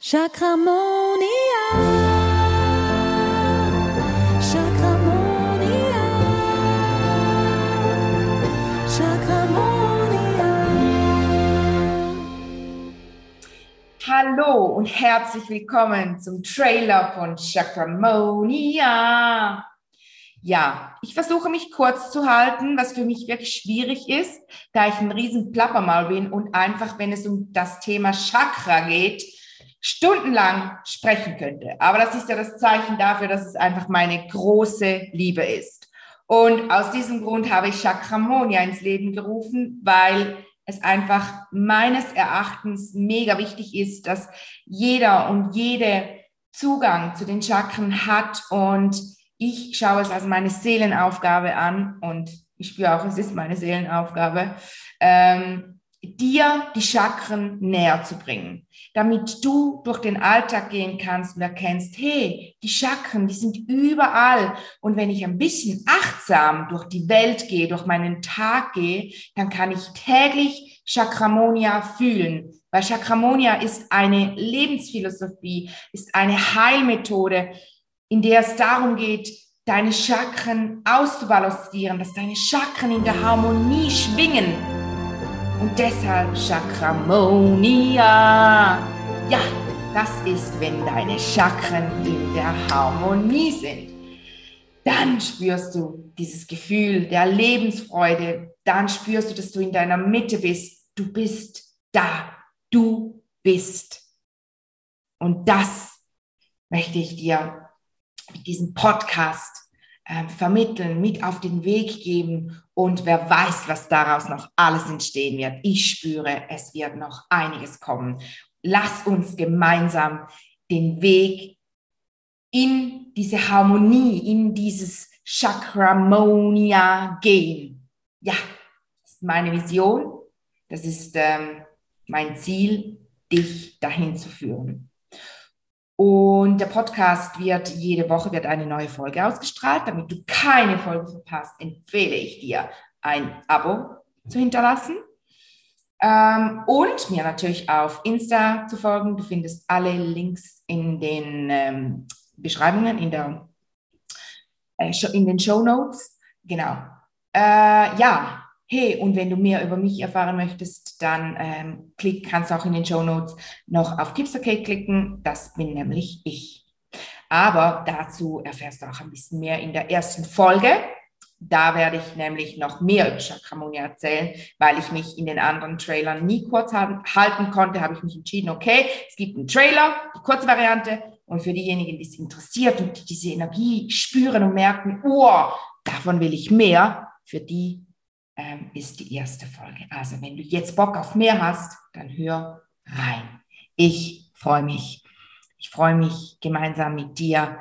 Chakramonia. Chakramonia. Chakramonia. Hallo und herzlich willkommen zum Trailer von Chakramonia. Ja, ich versuche mich kurz zu halten, was für mich wirklich schwierig ist, da ich ein riesen Plappermaul bin und einfach, wenn es um das Thema Chakra geht, stundenlang sprechen könnte. Aber das ist ja das Zeichen dafür, dass es einfach meine große Liebe ist. Und aus diesem Grund habe ich Chakramonia ins Leben gerufen, weil es einfach meines Erachtens mega wichtig ist, dass jeder und jede Zugang zu den Chakren hat und ich schaue es als meine Seelenaufgabe an und ich spüre auch, es ist meine Seelenaufgabe, ähm, dir die Chakren näher zu bringen, damit du durch den Alltag gehen kannst und erkennst, hey, die Chakren, die sind überall. Und wenn ich ein bisschen achtsam durch die Welt gehe, durch meinen Tag gehe, dann kann ich täglich Chakramonia fühlen. Weil Chakramonia ist eine Lebensphilosophie, ist eine Heilmethode, in der es darum geht, deine Chakren auszubalancieren, dass deine Chakren in der Harmonie schwingen und deshalb Chakramonia. Ja, das ist, wenn deine Chakren in der Harmonie sind. Dann spürst du dieses Gefühl der Lebensfreude. Dann spürst du, dass du in deiner Mitte bist. Du bist da. Du bist. Und das möchte ich dir mit diesem Podcast äh, vermitteln, mit auf den Weg geben und wer weiß, was daraus noch alles entstehen wird. Ich spüre, es wird noch einiges kommen. Lass uns gemeinsam den Weg in diese Harmonie, in dieses Chakramonia gehen. Ja, das ist meine Vision. Das ist ähm, mein Ziel, dich dahin zu führen. Und der Podcast wird jede Woche wird eine neue Folge ausgestrahlt. Damit du keine Folge verpasst, empfehle ich dir, ein Abo zu hinterlassen. Ähm, und mir natürlich auf Insta zu folgen. Du findest alle Links in den ähm, Beschreibungen, in, der, äh, in den Show Notes. Genau. Äh, ja, Hey, und wenn du mehr über mich erfahren möchtest, dann ähm, klick, kannst du auch in den Show Notes noch auf Keeps okay klicken. Das bin nämlich ich. Aber dazu erfährst du auch ein bisschen mehr in der ersten Folge. Da werde ich nämlich noch mehr über Chakramonia erzählen, weil ich mich in den anderen Trailern nie kurz halten konnte, habe ich mich entschieden, okay, es gibt einen Trailer, die kurze Variante, und für diejenigen, die es interessiert und die diese Energie spüren und merken, oh, davon will ich mehr, für die ähm, ist die erste Folge. Also wenn du jetzt Bock auf mehr hast, dann hör rein. Ich freue mich. Ich freue mich gemeinsam mit dir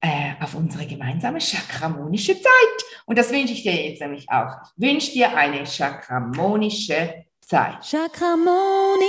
äh, auf unsere gemeinsame chakramonische Zeit. Und das wünsche ich dir jetzt nämlich auch. Ich wünsche dir eine chakramonische Zeit. Chakramonia.